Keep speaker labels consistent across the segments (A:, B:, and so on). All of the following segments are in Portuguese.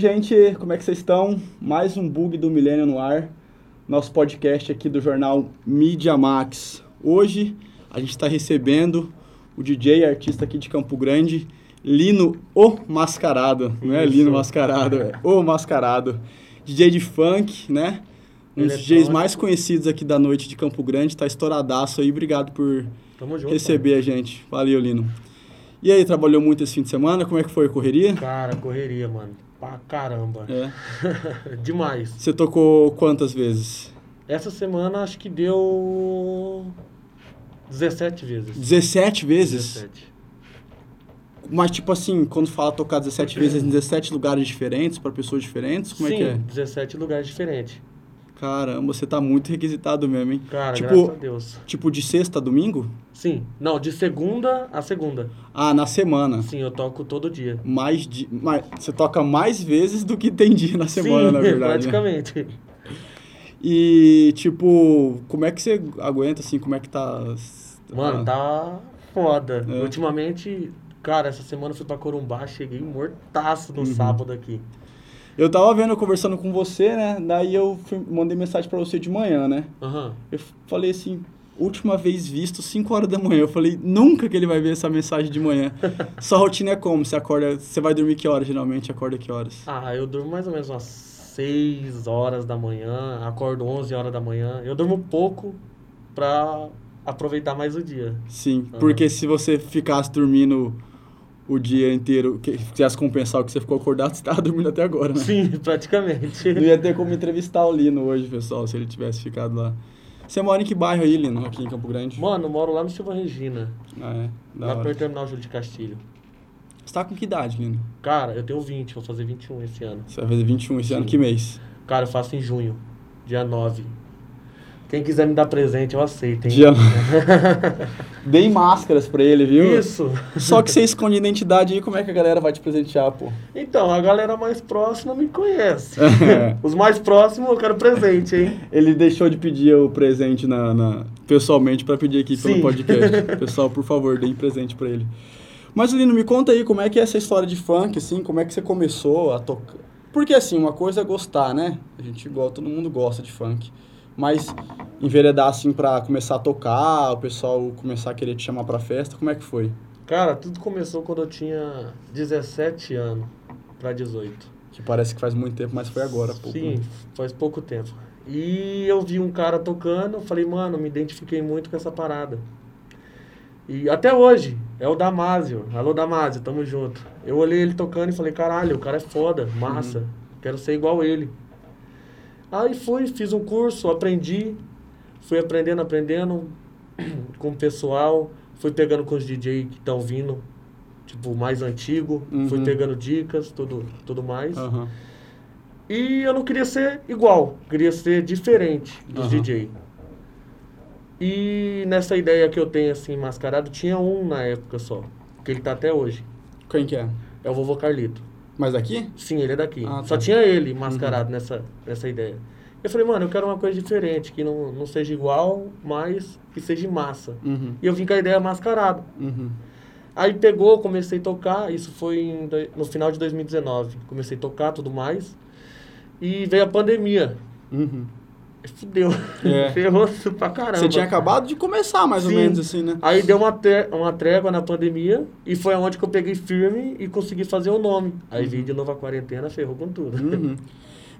A: gente, como é que vocês estão? Mais um bug do milênio no ar. Nosso podcast aqui do jornal Mídia Max. Hoje a gente está recebendo o DJ artista aqui de Campo Grande, Lino O Mascarado. Não é
B: Isso.
A: Lino Mascarado, é O Mascarado. DJ de funk, né? Um dos DJs mais conhecidos aqui da noite de Campo Grande. Tá estouradaço aí. Obrigado por
B: junto.
A: receber a gente. Valeu, Lino. E aí, trabalhou muito esse fim de semana? Como é que foi a correria?
B: mano. Cara, correria, mano. Pra caramba.
A: É.
B: Demais.
A: Você tocou quantas vezes?
B: Essa semana acho que deu 17 vezes.
A: 17 vezes?
B: 17.
A: Mas, tipo assim, quando fala tocar 17 vezes em 17 lugares diferentes, pra pessoas diferentes, como
B: Sim,
A: é que é?
B: 17 lugares diferentes.
A: Caramba, você tá muito requisitado mesmo, hein?
B: Cara,
A: Tipo-
B: graças a Deus.
A: Tipo, de sexta a domingo?
B: Sim. Não, de segunda a segunda.
A: Ah, na semana.
B: Sim, eu toco todo dia.
A: Mais de, mais, você toca mais vezes do que tem dia na semana,
B: Sim,
A: na verdade. né?
B: praticamente.
A: E, tipo, como é que você aguenta, assim, como é que tá...
B: Mano,
A: ah,
B: tá foda.
A: É.
B: Ultimamente, cara, essa semana eu fui pra Corumbá, cheguei mortaço no
A: Uhum.
B: sábado aqui.
A: Eu tava vendo, conversando com você, né? Daí eu fui- mandei mensagem pra você de manhã, né?
B: Aham.
A: Eu falei assim, última vez visto, 5 horas da manhã. Eu falei, nunca que ele vai ver essa mensagem de manhã. Sua rotina é como? Você acorda, você vai dormir que horas geralmente? Acorda que horas?
B: Ah, eu durmo mais ou menos umas 6 horas da manhã, acordo 11 horas da manhã. Eu durmo pouco pra aproveitar mais o dia.
A: Sim,
B: Aham.
A: porque se você ficasse dormindo o dia inteiro, que quisesse compensar o que você ficou acordado, você tava dormindo até agora, né?
B: Sim, praticamente.
A: Não ia ter como entrevistar o Lino hoje, pessoal, se ele tivesse ficado lá. Você mora em que bairro aí, Lino? Aqui em Campo Grande?
B: Mano, eu moro lá no Silva Regina,
A: Ah, é. Da
B: lá
A: hora.
B: perto do terminal Júlio de Castilho.
A: Você tá com que idade, Lino?
B: Cara, eu tenho 20, vou fazer 21 esse ano.
A: Você vai fazer 21 esse ano,
B: Sim.
A: que mês?
B: Cara, eu faço em junho, dia 9. Quem quiser me dar presente, eu aceito, hein?
A: Dia... Dei máscaras pra ele, viu?
B: Isso.
A: Só que você esconde identidade aí, como é que a galera vai te presentear, pô?
B: Então, a galera mais próxima me conhece. Os mais próximos eu quero presente, hein?
A: Ele deixou de pedir o presente na, na- pessoalmente pra pedir aqui pelo
B: Sim.
A: podcast. Pessoal, por favor, deem presente pra ele. Mas, Lino, me conta aí como é que é essa história de funk, assim, como é que você começou a tocar? Porque, assim, uma coisa é gostar, né? A gente gosta, todo mundo gosta de funk. Mas enveredar, assim, pra começar a tocar, o pessoal começar a querer te chamar pra festa, como é que foi?
B: Cara, tudo começou quando eu tinha 17 anos pra 18.
A: Que parece que faz muito tempo, mas foi agora, pô.
B: Sim, faz pouco tempo. E eu vi um cara tocando, falei, mano, me identifiquei muito com essa parada. E até hoje, é o Damásio. Alô, Damásio, tamo junto. Eu olhei ele tocando e falei, caralho, o cara é foda, massa. Quero ser igual ele. Aí fui, fiz um curso, aprendi. Fui aprendendo, aprendendo com o pessoal. Fui pegando com os DJ que estão vindo, tipo, mais antigo. Fui
A: Uhum.
B: pegando dicas, tudo, tudo mais.
A: Aham.
B: E eu não queria ser igual, queria ser diferente dos
A: Aham.
B: DJ. E nessa ideia que eu tenho assim, mascarado, tinha um na época só, que ele tá até hoje.
A: Quem que é?
B: É o vovô Carlito.
A: Mas daqui?
B: Sim, ele é daqui.
A: Ah,
B: Só
A: tá.
B: tinha ele mascarado nessa, nessa ideia. Eu falei, mano, eu quero uma coisa diferente, que não, não seja igual, mas que seja massa.
A: Uhum.
B: E eu vim com a ideia mascarado.
A: Uhum.
B: Aí pegou, comecei a tocar, isso foi em no final de 2019. Comecei a tocar tudo mais. E veio a pandemia.
A: Uhum.
B: Fudeu.
A: É.
B: Ferrou pra caramba.
A: Você tinha acabado de começar, mais ou
B: Sim.
A: menos, assim, né?
B: Aí deu uma, uma trégua na pandemia e foi onde que eu peguei firme e consegui fazer o nome. Aí vim de novo a quarentena, ferrou com tudo.
A: Uhum.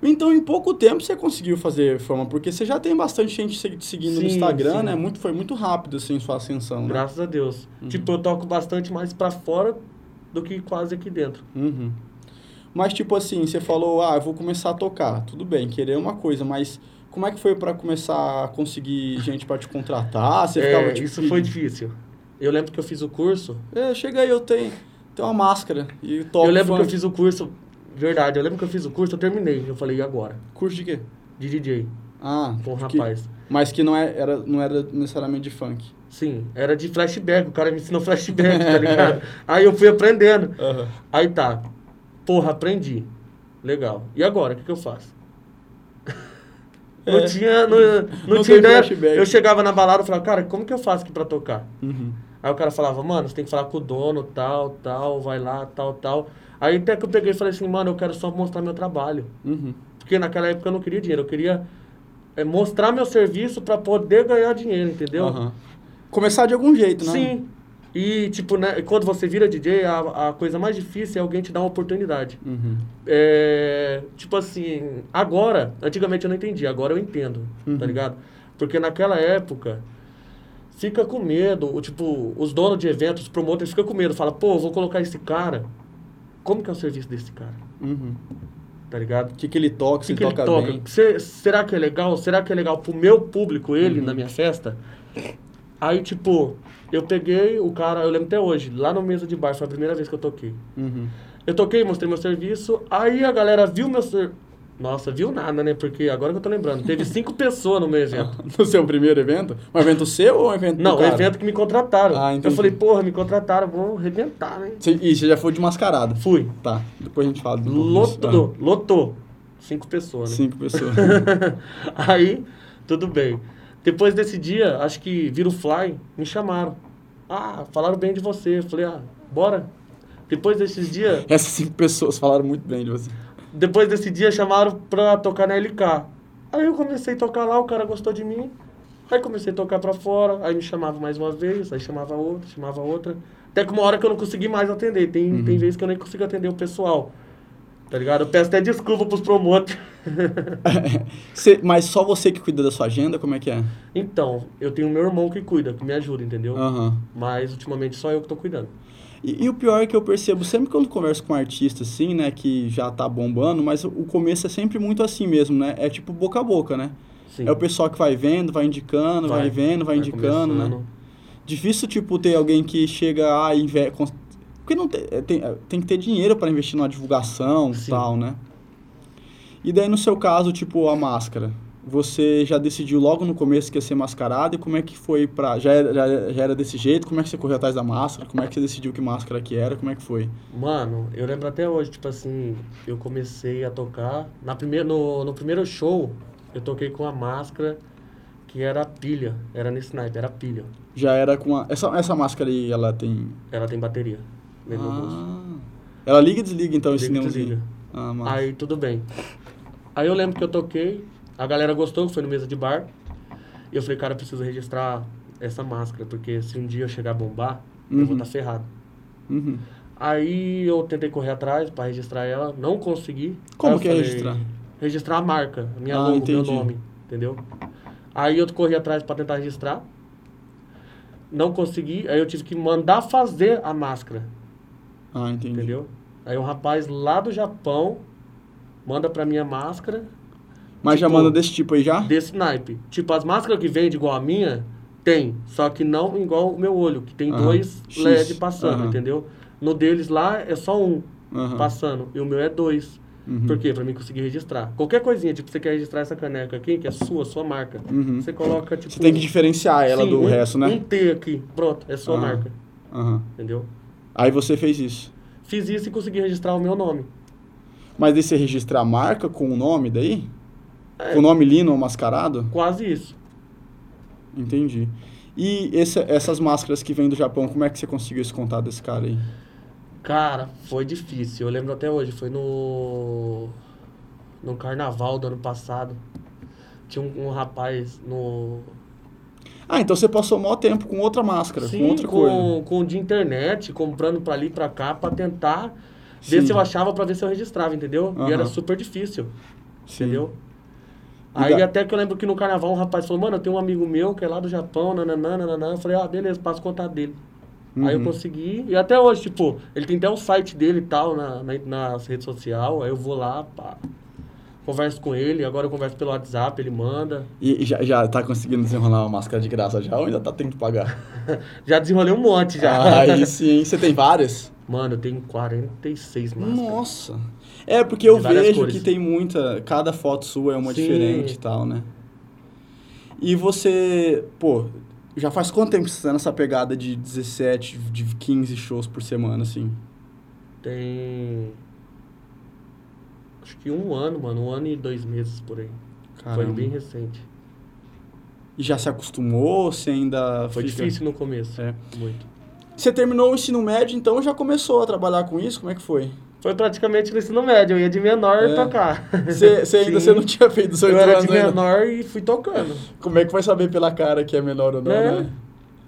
A: Então, em pouco tempo você conseguiu fazer fama, porque você já tem bastante gente te seguindo no
B: Sim,
A: Instagram,
B: sim.
A: né? Muito, foi muito rápido, assim, sua ascensão, né?
B: Graças a Deus.
A: Uhum.
B: Tipo, eu toco bastante mais pra fora do que quase aqui dentro.
A: Uhum. Mas, tipo assim, você falou, ah, eu vou começar a tocar. Tudo bem, querer é uma coisa, mas como é que foi pra começar a conseguir gente pra te contratar? Você
B: É,
A: ficava, tipo,
B: isso foi difícil. Eu lembro que eu fiz o curso.
A: É, chega aí, eu tenho, tenho uma máscara e toco
B: eu lembro que eu
A: funk.
B: fiz o curso. Verdade, eu lembro que eu fiz o curso, eu terminei. Eu falei, e agora?
A: Curso de quê?
B: De DJ,
A: Ah,
B: com um rapaz.
A: mas que não, é, era, não era necessariamente de funk.
B: Sim, era de flashback, o cara me ensinou flashback, tá ligado? Aí eu fui aprendendo.
A: Aham.
B: Aí tá. Porra, aprendi. Legal. E agora, o que, que eu faço?
A: É.
B: Não tinha, não, não
A: Não
B: tinha ideia.
A: flashback.
B: Eu chegava na balada e falava, cara, como que eu faço aqui pra tocar?
A: Uhum.
B: Aí o cara falava, mano, você tem que falar com o dono, tal, tal, vai lá, tal, tal. Aí até que eu peguei e falei assim, mano, eu quero só mostrar meu trabalho.
A: Uhum.
B: Porque naquela época eu não queria dinheiro, eu queria é, mostrar meu serviço para poder ganhar dinheiro, entendeu?
A: Aham. Começar de algum jeito, né?
B: Sim. E, tipo, né, quando você vira DJ, a, a coisa mais difícil é alguém te dar uma oportunidade.
A: Uhum.
B: É, tipo assim, agora, antigamente eu não entendi, agora eu entendo,
A: Uhum.
B: tá ligado? Porque naquela época, fica com medo, o, tipo, os donos de eventos, os promotores ficam com medo, fala, pô, vou colocar esse cara, como que é o serviço desse cara,
A: Uhum.
B: tá ligado?
A: O que, que ele toca, se
B: que,
A: ele
B: que ele
A: toca
B: toca?
A: bem.
B: Se- será que é legal? Será que é legal pro meu público, ele,
A: Uhum.
B: na minha festa? Aí, tipo, eu peguei o cara, eu lembro até hoje, lá no mesa de bar, foi a primeira vez que eu toquei.
A: Uhum.
B: Eu toquei, mostrei meu serviço, aí a galera viu meu serviço. Nossa, viu nada, né? Porque agora que eu tô lembrando, teve cinco pessoas no meu evento.
A: No seu primeiro evento? Um evento seu ou um evento
B: Não,
A: cara?
B: evento que me contrataram.
A: Ah,
B: eu
A: entendi.
B: falei, porra, me contrataram, vou arrebentar, né?
A: E você já foi de mascarado?
B: Fui.
A: Tá, depois a gente fala do
B: Lotou, lotou. Cinco pessoas, né?
A: Cinco pessoas.
B: Aí, tudo bem. Depois desse dia, acho que vira o Fly, me chamaram. Ah, falaram bem de você. Eu falei, ah, bora. Depois desses dias,
A: Essas cinco pessoas falaram muito bem de você.
B: depois desse dia chamaram pra tocar na LK. Aí eu comecei a tocar lá, o cara gostou de mim. Aí comecei a tocar pra fora, aí me chamava mais uma vez, aí chamava outra, chamava outra. Até que uma hora que eu não consegui mais atender. Tem,
A: Uhum.
B: tem vezes que eu nem consigo atender o pessoal. Tá ligado? Eu peço até desculpa pros promotores.
A: Mas só você que cuida da sua agenda? Como é que é?
B: Então, eu tenho meu irmão que cuida, que me ajuda, entendeu?
A: Aham.
B: Mas ultimamente só eu que tô cuidando.
A: E, e o pior é que eu percebo sempre quando converso com um artista assim, né, que já tá bombando, mas o, começo é sempre muito assim mesmo, né? É tipo boca a boca, né?
B: Sim.
A: É o pessoal que vai vendo, vai indicando, vai,
B: Vai.
A: vendo, vai, indicando, né?
B: começando.
A: Difícil, tipo, ter alguém que chega a inve... Porque não tem, é, tem, é, tem que ter dinheiro para investir numa divulgação e tal, né? E daí, no seu caso, tipo, a máscara. Você já decidiu logo no começo que ia ser mascarado e como é que foi pra... Já era, já, já era desse jeito? Como é que você correu atrás da máscara? Como é que você decidiu que máscara que era? Como é que foi?
B: Mano, eu lembro até hoje, tipo assim, eu comecei a tocar. Na primeira, no, no primeiro show, eu toquei com a máscara que era pilha. Era nesse naipe, era pilha.
A: Já era com a... Essa, essa máscara aí, ela tem...
B: Ela tem bateria bolso.
A: Ah. Ela liga e desliga, então, esse neonzinho. Ah, massa.
B: Aí tudo bem. Aí eu lembro que eu toquei, a galera gostou, foi no mesa de bar. E eu falei, cara, eu preciso registrar essa máscara, porque se um dia eu chegar a bombar, eu vou
A: Uhum.
B: estar ferrado.
A: Uhum.
B: Aí eu tentei correr atrás pra registrar ela, não consegui.
A: Como que é
B: falei,
A: registrar?
B: Registrar a marca, a minha
A: Ah,
B: logo, meu
A: entendi.
B: nome, entendeu? Aí eu corri atrás pra tentar registrar. Não consegui, aí eu tive que mandar fazer a máscara,
A: Ah, entendi.
B: entendeu? Aí um rapaz lá do Japão manda pra minha máscara
A: Mas já
B: Tipo,
A: manda desse tipo aí já?
B: desse naipe. Tipo, as máscaras que vende igual a minha, tem. Só que não igual o meu olho, que tem dois
A: X.
B: LED passando, entendeu? No deles lá é só um passando, e o meu é dois.
A: Uhum.
B: Por quê? Pra mim conseguir registrar. Qualquer coisinha, tipo, você quer registrar essa caneca aqui, que é sua, sua marca.
A: Uhum.
B: Você coloca, tipo...
A: Você tem que diferenciar ela
B: sim,
A: do
B: um,
A: resto, né?
B: Um T aqui, pronto, é sua marca, entendeu?
A: Aí você fez isso.
B: Fiz isso e consegui registrar o meu nome.
A: Mas daí você registra a marca com o nome daí?
B: É.
A: Com o nome Lino mascarado?
B: Quase isso.
A: Entendi. E essa- essas máscaras que vêm do Japão, como é que você conseguiu esse contato desse cara aí?
B: Cara, foi difícil. Eu lembro até hoje. Foi no. No carnaval do ano passado. Tinha um, um rapaz no.
A: Ah, então você passou o maior tempo com outra máscara, com outra coisa.
B: com, com de internet, comprando pra ali e pra cá, pra tentar ver
A: Sim.
B: se eu achava, pra ver se eu registrava, entendeu?
A: Aham.
B: E era super difícil,
A: Sim.
B: entendeu?
A: E
B: Aí
A: da-
B: até que eu lembro que no carnaval um rapaz falou, mano, eu tenho um amigo meu que é lá do Japão, nananã, nananã. Eu falei, ah, beleza, passa o contato dele. Aí eu
A: Uhum.
B: consegui, e até hoje, tipo, ele tem até o site dele e tal, na, na, nas redes sociais, aí eu vou lá, pá, converso com ele, agora eu converso pelo WhatsApp, ele manda.
A: E já, já tá conseguindo desenrolar uma máscara de graça já ou ainda tá tendo que pagar?
B: Já desenrolei um monte já.
A: Ah, aí sim. Você tem várias?
B: Mano, eu tenho 46 máscaras.
A: Nossa. É, porque eu vejo
B: cores.
A: que tem muita. Cada foto sua é uma
B: Sim.
A: diferente e tal, né? E você, pô, já faz quanto tempo você tá nessa pegada de 17, de 15 shows por semana, assim?
B: Tem. Acho que um ano, mano, um ano e dois meses por aí.
A: Caramba.
B: Foi bem recente.
A: E já se acostumou? Você ainda
B: Foi
A: fica-
B: difícil no começo.
A: É.
B: Muito.
A: Você terminou o ensino médio, então já começou a trabalhar com isso? Como é que foi?
B: Foi praticamente no ensino médio, eu ia de menor
A: É.
B: tocar.
A: Você, ainda você não tinha feito 18
B: Eu era
A: anos
B: de
A: ainda.
B: menor e fui tocando.
A: Como é que vai saber pela cara que é menor ou não,
B: Né?
A: né?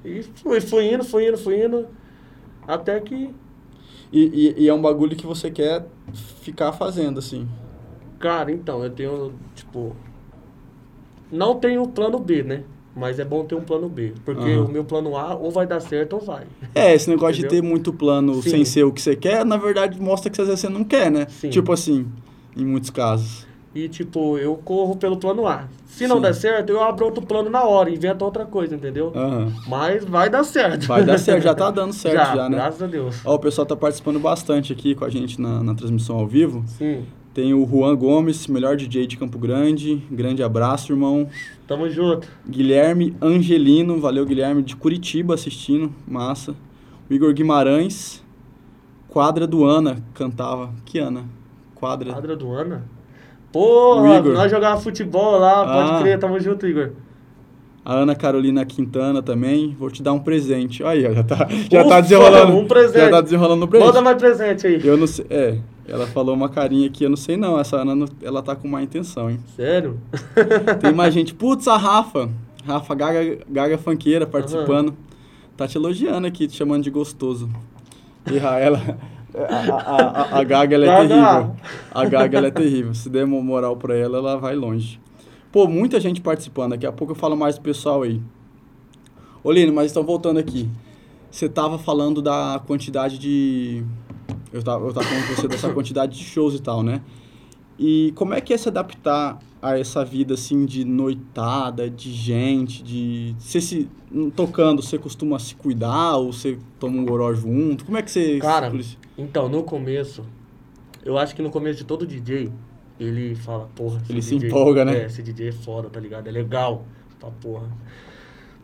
B: E fui, fui indo, fui indo, fui indo. Até que,
A: E, e, e é um bagulho que você quer ficar fazendo, assim.
B: cara, então, eu tenho, tipo. Não tenho plano B, né? Mas é bom ter um plano B. Porque
A: Aham.
B: o meu plano A ou vai dar certo ou vai.
A: É, esse negócio de
B: Entendeu?
A: ter muito plano
B: Sim.
A: sem ser o que você quer, na verdade mostra que às vezes você não quer, né?
B: Sim.
A: Tipo assim, em muitos casos.
B: E, tipo, eu corro pelo plano A. Se não
A: Sim.
B: der certo, eu abro outro plano na hora, invento outra coisa, entendeu?
A: Aham.
B: Mas vai dar certo.
A: Vai dar certo, já tá dando certo já,
B: já,
A: né?
B: graças a Deus.
A: Ó, o pessoal tá participando bastante aqui com a gente na, na transmissão ao vivo.
B: Sim.
A: Tem o Juan Gomes, melhor DJ de Campo Grande. Grande abraço, irmão.
B: Tamo junto.
A: Guilherme Angelino, valeu Guilherme, de Curitiba assistindo, massa. O Igor Guimarães, Quadra do Ana, cantava. Que Ana? Quadra.
B: Quadra do Ana? Porra, nós jogávamos futebol lá, pode
A: Ah.
B: crer, tamo junto, Igor.
A: A Ana Carolina Quintana também, vou te dar um presente. Aí, ó, já tá, já
B: Ufa,
A: tá desenrolando.
B: um presente.
A: Já tá desenrolando o presente.
B: Manda mais presente aí.
A: Eu não sei, é, ela falou uma carinha aqui, eu não sei não, essa Ana, ela tá com má intenção, hein.
B: Sério?
A: Tem mais gente, putz, a Rafa, Rafa Gaga, Gaga Fanqueira participando, tá te elogiando aqui, te chamando de gostoso. E ela, a, a, a, Gaga, ela é
B: Gaga.
A: terrível. A Gaga, ela é terrível, se der uma moral pra ela, ela vai longe. Pô, muita gente participando, daqui a pouco eu falo mais do pessoal aí. Ô, Lino, mas então voltando aqui. Você tava falando da quantidade de... Eu tava, eu tava falando com você dessa quantidade de shows e tal, né? E como é que é se adaptar a essa vida, assim, de noitada, de gente, de... Você se... Tocando, você costuma se cuidar ou você toma um goró junto? Como é que você...
B: Cara, então, no começo, eu acho que no começo de todo DJ, ele fala, porra,
A: Ele se
B: DJ
A: empolga, né?
B: É, esse DJ é foda, tá ligado? É legal. Tá, porra.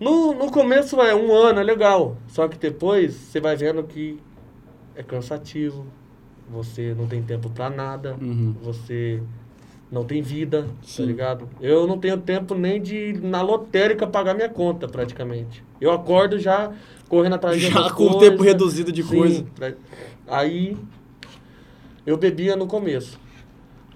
B: No, no começo é um ano, é legal. Só que depois você vai vendo que é cansativo, você não tem tempo pra nada,
A: Uhum.
B: você não tem vida,
A: Sim.
B: tá ligado? Eu não tenho tempo nem de ir na lotérica pagar minha conta, praticamente. Eu acordo já correndo atrás de
A: Já com o tempo reduzido de
B: Sim,
A: coisa.
B: pra- Aí eu bebia no começo.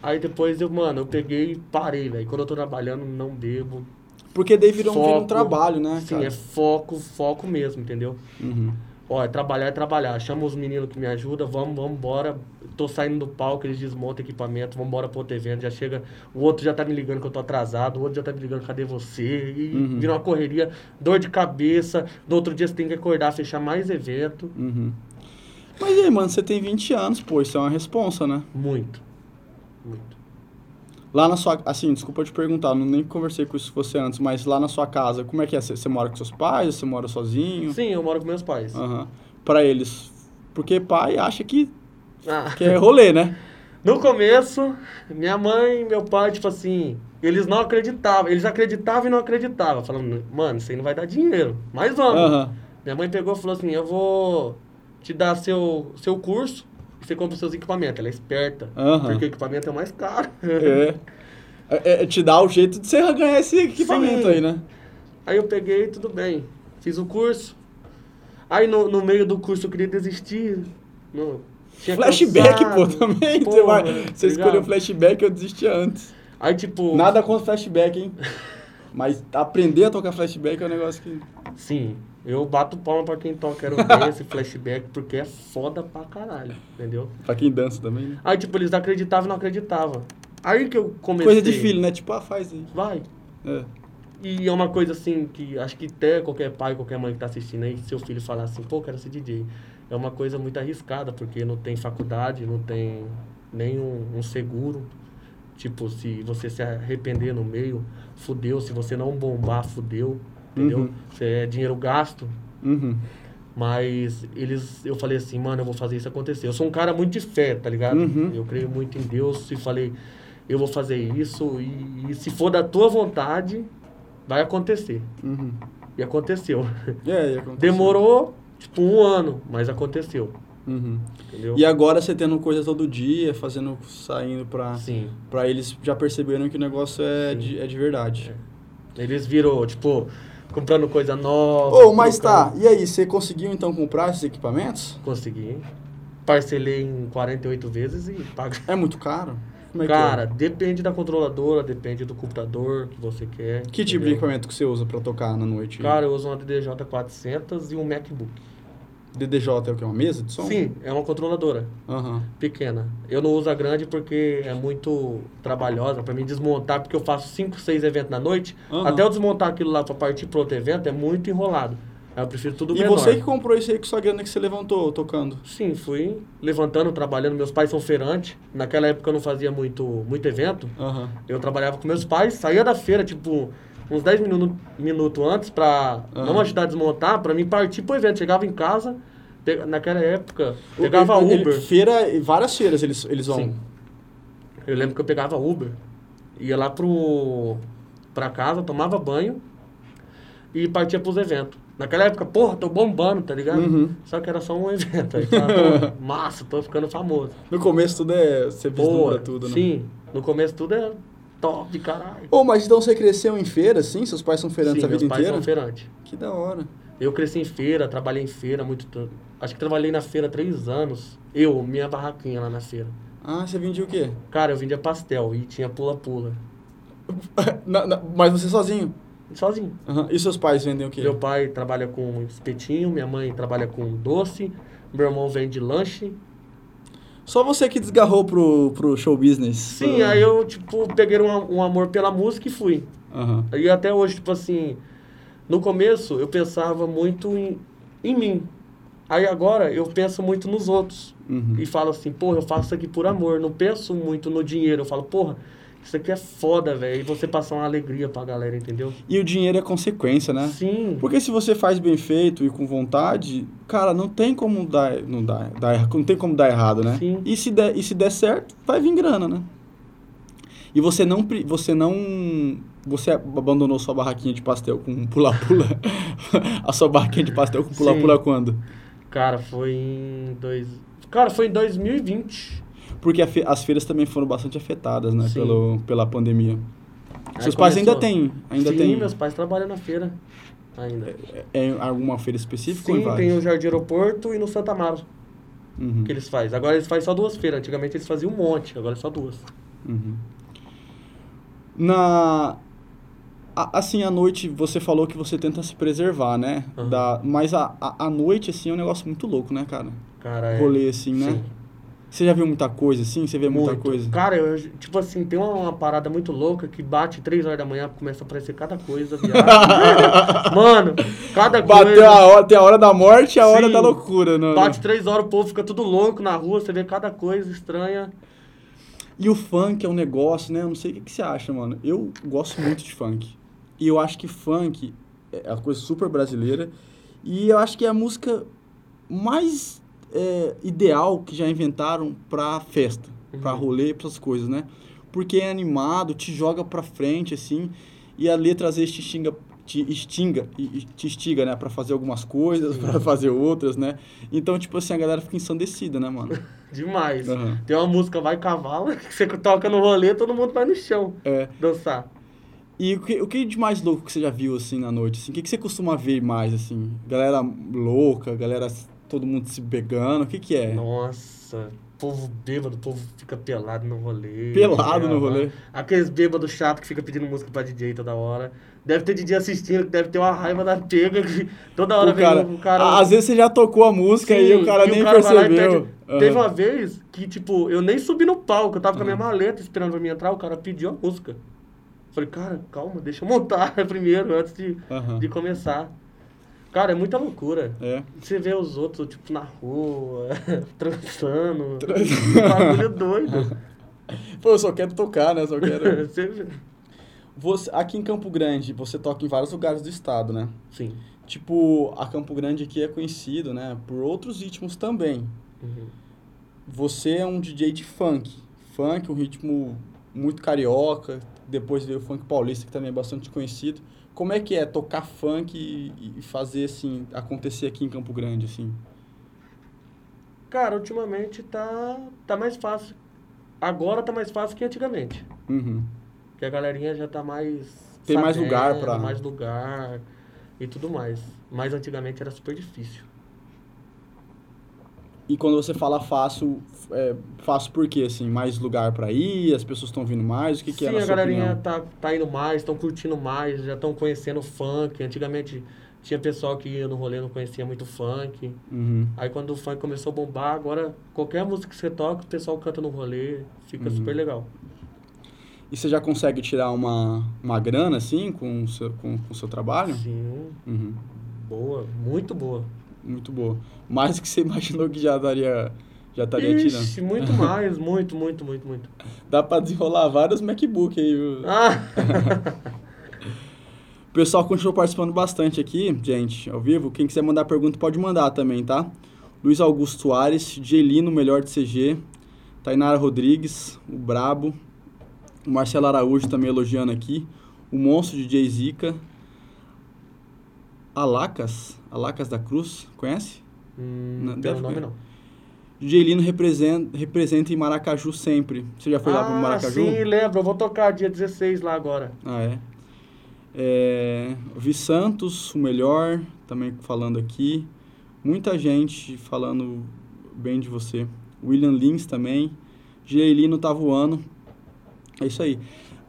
B: Aí depois eu, mano, eu peguei e parei, velho. Quando eu tô trabalhando, não bebo.
A: Porque daí virou, um
B: Foco.
A: trabalho, né,
B: Sim,
A: cara?
B: é foco, foco mesmo, entendeu?
A: Uhum.
B: Ó, é trabalhar é trabalhar. Chama os meninos que me ajudam, vamos, vamos embora. Tô saindo do palco, eles desmontam equipamento, vamos embora pro outro evento. Já chega, o outro já tá me ligando que eu tô atrasado, o outro já tá me ligando, cadê você? E
A: Uhum.
B: vira uma correria, dor de cabeça. No outro dia você tem que acordar, fechar mais evento.
A: Uhum. Mas e aí, mano, você tem 20 anos, pô, isso é uma responsa, né?
B: Muito. Muito.
A: Lá na sua... Assim, desculpa te perguntar, não nem conversei com isso você antes, mas lá na sua casa, como é que é? Você, mora com seus pais? Você mora sozinho?
B: Sim, eu moro com meus pais.
A: Aham. Pra eles... Porque pai acha que,
B: Ah.
A: que é rolê, né?
B: No começo, minha mãe e meu pai, tipo assim, eles não acreditavam. Eles acreditavam e não acreditavam. Falando, mano, isso aí não vai dar dinheiro. Mas vamos.
A: Aham.
B: Minha mãe pegou e falou assim, eu vou te dar seu, seu curso você compra os seus equipamentos. Ela é esperta.
A: Aham.
B: Porque o equipamento é o mais caro.
A: É. É, é te dá o jeito de você ganhar esse equipamento
B: Sim.
A: aí, né?
B: Aí eu peguei, tudo bem. Fiz o curso. Aí no, no meio do curso eu queria desistir. Não,
A: Flashback,
B: cansado.
A: pô, também.
B: Pô,
A: você vai, você
B: ligado?
A: escolheu flashback, eu desisti antes.
B: Aí tipo...
A: Nada contra flashback, hein? Mas aprender a tocar flashback é um negócio que.
B: Sim, eu bato palma pra quem toca Quero Ver esse flashback, porque é foda pra caralho, entendeu?
A: Pra quem dança também, né?
B: Aí, tipo, eles acreditavam e não acreditavam. Aí que eu comecei...
A: Coisa de filho, né? Tipo, ah, faz aí.
B: Vai.
A: É.
B: E é uma coisa assim que acho que até qualquer pai, qualquer mãe que tá assistindo aí, seu filho falar assim, pô, quero ser DJ. É uma coisa muito arriscada, porque não tem faculdade, não tem nenhum um seguro. Tipo, se você se arrepender no meio, fudeu. Se você não bombar, fudeu. Entendeu?
A: Uhum.
B: Você é dinheiro gasto.
A: Uhum.
B: Mas eles, eu falei assim, mano, eu vou fazer isso acontecer. Eu sou um cara muito de fé, tá ligado?
A: Uhum.
B: Eu creio muito em Deus e falei, eu vou fazer isso e, e se for da tua vontade, vai acontecer.
A: Uhum.
B: E aconteceu.
A: É, e aconteceu.
B: Demorou, tipo, um ano, mas aconteceu.
A: Uhum.
B: Entendeu?
A: E agora você tendo coisa todo dia, fazendo, saindo pra,
B: Sim.
A: pra eles já perceberam que o negócio é,
B: Sim.
A: de, é de verdade.
B: Eles viram, tipo, comprando coisa nova.
A: Ô, mas
B: trocando.
A: tá, e aí, você conseguiu então comprar esses equipamentos?
B: Consegui. Parcelei em 48 vezes e paga.
A: É muito caro? Como é
B: Cara, depende da controladora, depende do computador que você quer.
A: que é? Tipo de equipamento que você usa pra tocar na noite?
B: Cara, eu uso uma DDJ 400 e um MacBook.
A: DDJ é o que? Uma mesa de som?
B: Sim, é uma controladora
A: Aham.
B: pequena. Eu não uso a grande porque é muito trabalhosa pra mim desmontar, porque eu faço 5, 6 eventos na noite.
A: Aham.
B: Até eu desmontar aquilo lá pra partir pro outro evento é muito enrolado. Aí eu prefiro tudo
A: E
B: menor.
A: você que comprou isso aí com sua grana que você levantou tocando?
B: Sim, fui levantando, trabalhando. Meus pais são feirantes. Naquela época eu não fazia muito, muito evento.
A: Aham.
B: Eu trabalhava com meus pais, saía da feira, tipo, uns 10 minutos minuto antes pra
A: Aham.
B: não ajudar a desmontar, pra mim partir pro evento. Chegava em casa, naquela época, pegava
A: Ele- ele-
B: Uber.
A: feira, várias feiras eles, eles vão.
B: Sim. Eu lembro que eu pegava Uber, ia lá pro, pra casa, tomava banho e partia pros eventos. Naquela época, porra, tô bombando, tá ligado?
A: Uhum.
B: Só que era só um evento. Aí, "Pô, massa, tô ficando famoso.
A: No começo tudo é. Você vislumbra tudo, né?
B: sim, no começo tudo é top, caralho.
A: Ô, mas então você cresceu em feira, sim? Seus pais são feirantes
B: Sim,
A: a vida
B: meus pais
A: inteira?
B: são feirantes.
A: Que da hora.
B: Eu cresci em feira, trabalhei em feira muito tempo. Acho que trabalhei na feira três anos. Eu, minha barraquinha lá na feira.
A: Ah, você vendia o quê?
B: Cara, eu vendia pastel e tinha pula-pula.
A: Mas você sozinho?
B: Sozinho.
A: Aham. E seus pais vendem o quê?
B: Meu pai trabalha com espetinho, minha mãe trabalha com doce, meu irmão vende lanche.
A: Só você que desgarrou pro, pro show business.
B: Sim,
A: Pro-
B: aí eu, tipo, peguei um, um amor pela música e fui.
A: Aham.
B: E até hoje, tipo assim, no começo eu pensava muito em, em mim. Aí agora eu penso muito nos outros.
A: Uhum.
B: E falo assim, porra, eu faço isso aqui por amor. Não penso muito no dinheiro. Eu falo, porra, isso aqui é foda, velho. E você passar uma alegria pra galera, entendeu?
A: E o dinheiro é consequência, né?
B: Sim.
A: Porque se você faz bem feito e com vontade, cara, não tem como dar, não dar, dar não tem como dar errado, né?
B: Sim.
A: E se der, e se der certo, vai vir grana, né? E você não, você não, você abandonou sua barraquinha de pastel com pula-pula, a sua barraquinha de pastel com pula-pula quando?
B: Cara, foi em dois... Cara, foi em 2020.
A: Porque fe- as feiras também foram bastante afetadas, né,
B: Sim.
A: pelo, pela pandemia.
B: Aí
A: Seus pais ainda
B: começou-
A: têm, ainda
B: Sim,
A: têm
B: meus pais trabalham na feira ainda.
A: é, em alguma feira específica ou em
B: Sim, tem o Jardim Aeroporto e no Santa Amaro
A: Uhum,
B: que eles fazem. Agora eles fazem só duas feiras. Antigamente eles faziam um monte, agora é só duas.
A: uhum. Na a- assim, à noite você falou que você tenta se preservar, né?
B: Aham.
A: Da, mas a, a, a noite, assim, é um negócio muito louco, né, cara?
B: Cara, é...
A: Rolê, assim, né?
B: Sim.
A: Você já viu muita coisa, assim? Você vê muita
B: Muito.
A: coisa?
B: Cara, eu, tipo assim, tem uma, uma parada muito louca que bate 3 horas da manhã, começa a aparecer cada coisa, viado. Mano, cada
A: Bateu
B: coisa.
A: a hora, tem a hora da morte e a hora
B: Sim.
A: da loucura, né?
B: Bate 3 horas, o povo fica tudo louco na rua, você vê cada coisa estranha.
A: E o funk é um negócio, né? Eu não sei o que, que você acha, mano. Eu gosto muito de funk. E eu acho que funk é uma coisa super brasileira. E eu acho que é a música mais é, ideal que já inventaram pra festa, pra
B: Uhum.
A: rolê, pra essas coisas, né? Porque é animado, te joga pra frente, assim. E a letra às vezes te xinga, te e e te instiga, né? Pra fazer algumas coisas, pra fazer outras, né? Então, tipo assim, a galera fica ensandecida, né, mano?
B: Demais.
A: Aham.
B: Tem uma música Vai Cavalo, que você toca no rolê, todo mundo vai no chão
A: É.
B: dançar.
A: E o que, o que de mais louco que você já viu, assim, na noite? Assim? O que, que você costuma ver mais, assim? Galera louca, galera, todo mundo se pegando, o que que é?
B: Nossa, povo bêbado, povo fica pelado no rolê.
A: Pelado no
B: É,
A: rolê?
B: Aqueles bêbados chato que fica pedindo música pra DJ toda hora. Deve ter DJ assistindo, que deve ter uma raiva da pega, que toda hora
A: O cara,
B: vem cara...
A: a- Às vezes você já tocou a música e
B: Sim,
A: o cara
B: e
A: nem
B: lá e
A: percebeu. Aham.
B: Teve uma vez que, tipo, eu nem subi no palco, eu tava com a minha
A: Aham.
B: maleta esperando pra mim entrar, o cara pediu a música. Falei, cara, calma, deixa eu montar primeiro, antes de,
A: Aham.
B: de começar. Cara, é muita loucura.
A: É.
B: Você vê os outros, tipo, na rua, transando. Um bagulho doido.
A: Pô, eu só quero tocar, né? Só quero...
B: Você.
A: Você, aqui em Campo Grande, você toca em vários lugares do estado, né?
B: Sim.
A: Tipo, a Campo Grande aqui é conhecido, né? Por outros ritmos também.
B: Uhum.
A: Você é um DJ de funk. Funk, um ritmo muito carioca. Depois veio o funk paulista, que também é bastante conhecido. Como é que é tocar funk e, e fazer, assim, acontecer aqui em Campo Grande, assim?
B: Cara, ultimamente tá, tá mais fácil. Agora tá mais fácil que antigamente.
A: Uhum.
B: Que a galerinha já tá mais.
A: Tem mais lugar pra-
B: Mais lugar. e tudo mais. Mas antigamente era super difícil.
A: E quando você fala fácil, é, fácil por quê? Assim, mais lugar para ir, as pessoas estão vindo mais, o que, que
B: Sim,
A: é na
B: a galerinha tá, tá indo mais, estão curtindo mais, já estão conhecendo funk. Antigamente tinha pessoal que ia no rolê não conhecia muito funk.
A: Uhum.
B: Aí quando o funk começou a bombar, agora qualquer música que você toca, o pessoal canta no rolê, fica
A: Uhum.
B: super legal.
A: E você já consegue tirar uma, uma grana, assim, com o seu, com, com o seu trabalho?
B: Sim,
A: Uhum.
B: boa, muito boa.
A: Muito boa. Mais do que você imaginou que já daria, já estaria tirando.
B: Ixi, muito mais, muito, muito, muito, muito.
A: Dá pra desenrolar vários MacBook aí, viu?
B: Ah!
A: O pessoal continuou participando bastante aqui, gente, ao vivo. Quem quiser mandar pergunta pode mandar também, tá? Luiz Augusto Soares, Gelino, melhor de CG, Tainara Rodrigues, o Brabo, o Marcelo Araújo também elogiando aqui, o Monstro de Jay Zica, Alacas, Alacas da Cruz, conhece?
B: Hum,
A: Não,
B: pelo
A: deve
B: nome
A: conhecer.
B: não.
A: Gelino representa, representa em Maracaju sempre. Você já foi lá pro
B: ah,
A: Maracaju?
B: sim, lembro. Eu vou tocar dia 16 lá agora.
A: Ah, é. é. Vi Santos, o melhor, também falando aqui. Muita gente falando bem de você. William Lins também. Geilino tá voando. É isso aí.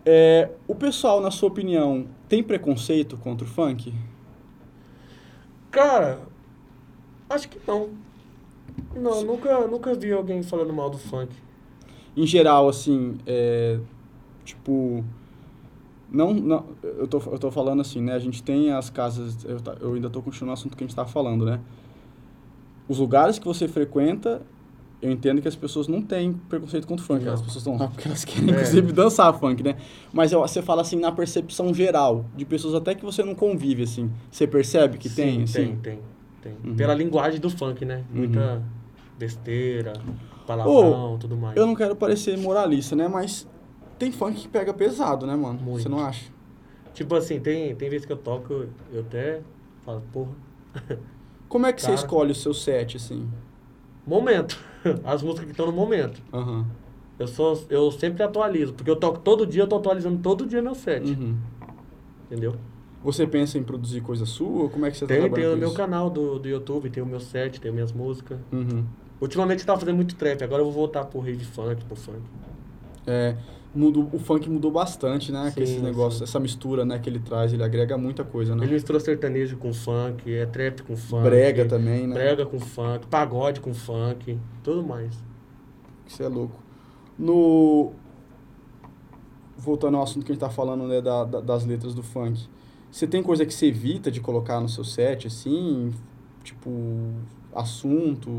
A: É, o pessoal, na sua opinião, tem preconceito contra o funk?
B: Cara, acho que não. Não, nunca, nunca vi alguém falando mal do funk.
A: Em geral, assim, é, tipo... Não, não eu, tô, eu tô falando assim, né? A gente tem as casas... Eu, tá- eu ainda tô continuando o assunto que a gente tava falando, né? Os lugares que você frequenta, eu entendo que as pessoas não têm preconceito contra o funk.
B: Não.
A: As pessoas estão lá porque elas querem,
B: É.
A: inclusive, dançar funk, né? Mas eu- você fala assim, na percepção geral, de pessoas até que você não convive, assim. Você percebe que tem,
B: Sim,
A: assim?
B: tem, tem, tem.
A: Uhum.
B: Pela linguagem do funk, né?
A: Uhum.
B: Muita besteira, palavrão, tudo mais.
A: Eu não quero parecer moralista, né? Mas tem funk que pega pesado, né, mano?
B: Muito.
A: Você não acha?
B: Tipo assim, tem, tem vezes que eu toco, eu, até falo, porra,
A: Como é que você
B: Cara.
A: escolhe o seu set, assim?
B: momento. As músicas que estão no momento.
A: Aham.
B: Eu, sou, eu sempre atualizo, porque eu toco todo dia, eu tô atualizando todo dia meu set,
A: Uhum.
B: entendeu?
A: Você pensa em produzir coisa sua? Como é que você tá
B: Tem,
A: trabalhando
B: tem o meu
A: isso?
B: canal do, do YouTube, tem o meu set, tem minhas músicas.
A: Uhum.
B: Ultimamente eu tava fazendo muito trap, agora eu vou voltar pro rave funk, pro funk.
A: É, mudou, o funk mudou bastante, né?
B: Sim,
A: que esses negócios,
B: sim.
A: essa mistura, né, que ele traz, ele agrega muita coisa, né?
B: Ele misturou sertanejo com funk, é trap com funk.
A: Brega também, né?
B: Brega com funk, pagode com funk, tudo mais.
A: Isso é louco. No... Voltando ao assunto que a gente tá falando, né, da, da- das letras do funk. Você tem coisa que você evita de colocar no seu set, assim? Tipo, assunto,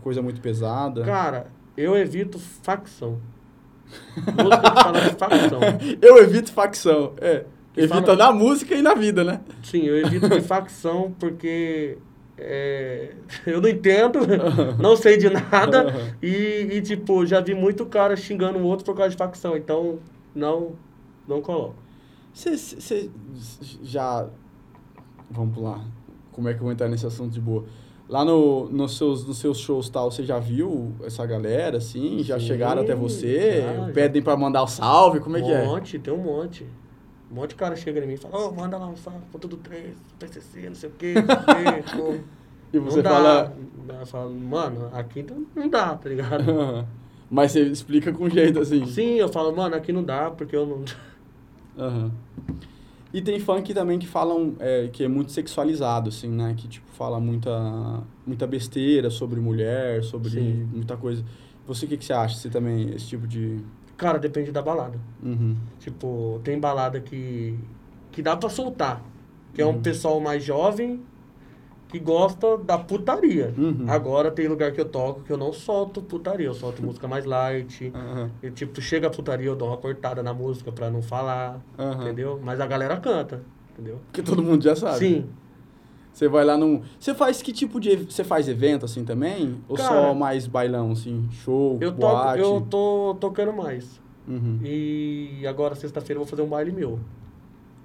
A: coisa muito pesada?
B: Cara, eu evito facção. Música que fala de facção.
A: Eu evito facção, é.
B: Que
A: Evita
B: fala-
A: na música e na vida, né?
B: Sim, eu evito de facção porque é, eu não entendo, não sei de nada e, e, tipo, já vi muito cara xingando o outro por causa de facção, então não, não coloco.
A: Você você já. Vamos pular. Como é que eu vou entrar nesse assunto de boa? Lá no, nos, seus, nos seus shows tal, você já viu essa galera, assim? Já
B: Sim,
A: chegaram até você?
B: já, já.
A: Pedem pra mandar o salve? Como é
B: um
A: que é?
B: monte, tem um monte. Um monte de cara chega em mim e fala, ô, manda lá um salve, ponto do 3, PCC, não sei o quê, não sei o quê.
A: E você
B: não dá.
A: fala.
B: Eu falo, mano, aqui não- não dá, tá ligado?
A: Mas você explica com jeito, assim.
B: Sim, eu falo, mano, aqui não dá, porque eu não.
A: Aham. E tem funk também que falam é, que é muito sexualizado, assim, né? Que, tipo, fala muita, muita besteira sobre mulher, sobre
B: Sim.
A: muita coisa. Você, o que, que você acha? Você também, esse tipo de...
B: Cara, depende da balada.
A: Uhum.
B: Tipo, tem balada que, que dá pra soltar. Que é um
A: Uhum.
B: pessoal mais jovem que gosta da putaria.
A: Uhum.
B: Agora tem lugar que eu toco que eu não solto putaria, eu solto música mais light.
A: Aham.
B: E, tipo, chega a putaria, eu dou uma cortada na música pra não falar,
A: Aham.
B: entendeu? Mas a galera canta, entendeu?
A: Porque todo mundo já sabe.
B: Sim.
A: Você vai lá num... Você faz que tipo de... Você faz evento, assim, também? Ou só
B: Cara,
A: mais bailão, assim? Show,
B: Eu, toco,
A: boate?
B: eu tô tocando mais.
A: Uhum.
B: E agora, sexta-feira, eu vou fazer um baile meu.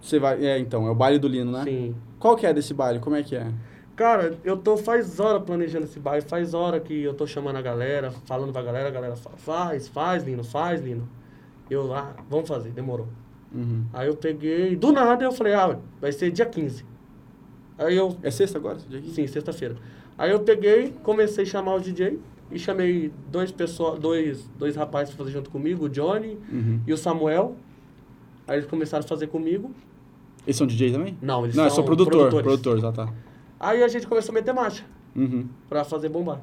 A: Você vai... É, então, é o baile do Lino, né?
B: Sim.
A: Qual que é desse baile? Como é que é?
B: Cara, eu tô faz hora planejando esse baile, faz hora que eu tô chamando a galera, falando pra galera, a galera fala, faz, faz, Lino, faz, Lino. Eu, ah, vamos fazer, demorou.
A: Uhum.
B: Aí eu peguei, do nada eu falei, ah, vai ser dia 15. Aí eu,
A: É sexta agora? dia aqui?
B: sim, sexta-feira. Aí eu peguei, comecei a chamar o DJ e chamei dois pessoas, dois, dois rapazes pra fazer junto comigo, o Johnny
A: Uhum.
B: e o Samuel. Aí eles começaram a fazer comigo.
A: Eles são DJ também?
B: Não, eles
A: Não, eu
B: são
A: sou produtor.
B: produtores.
A: Produtor, já tá.
B: Aí a gente começou a meter marcha
A: Uhum.
B: pra fazer bombar.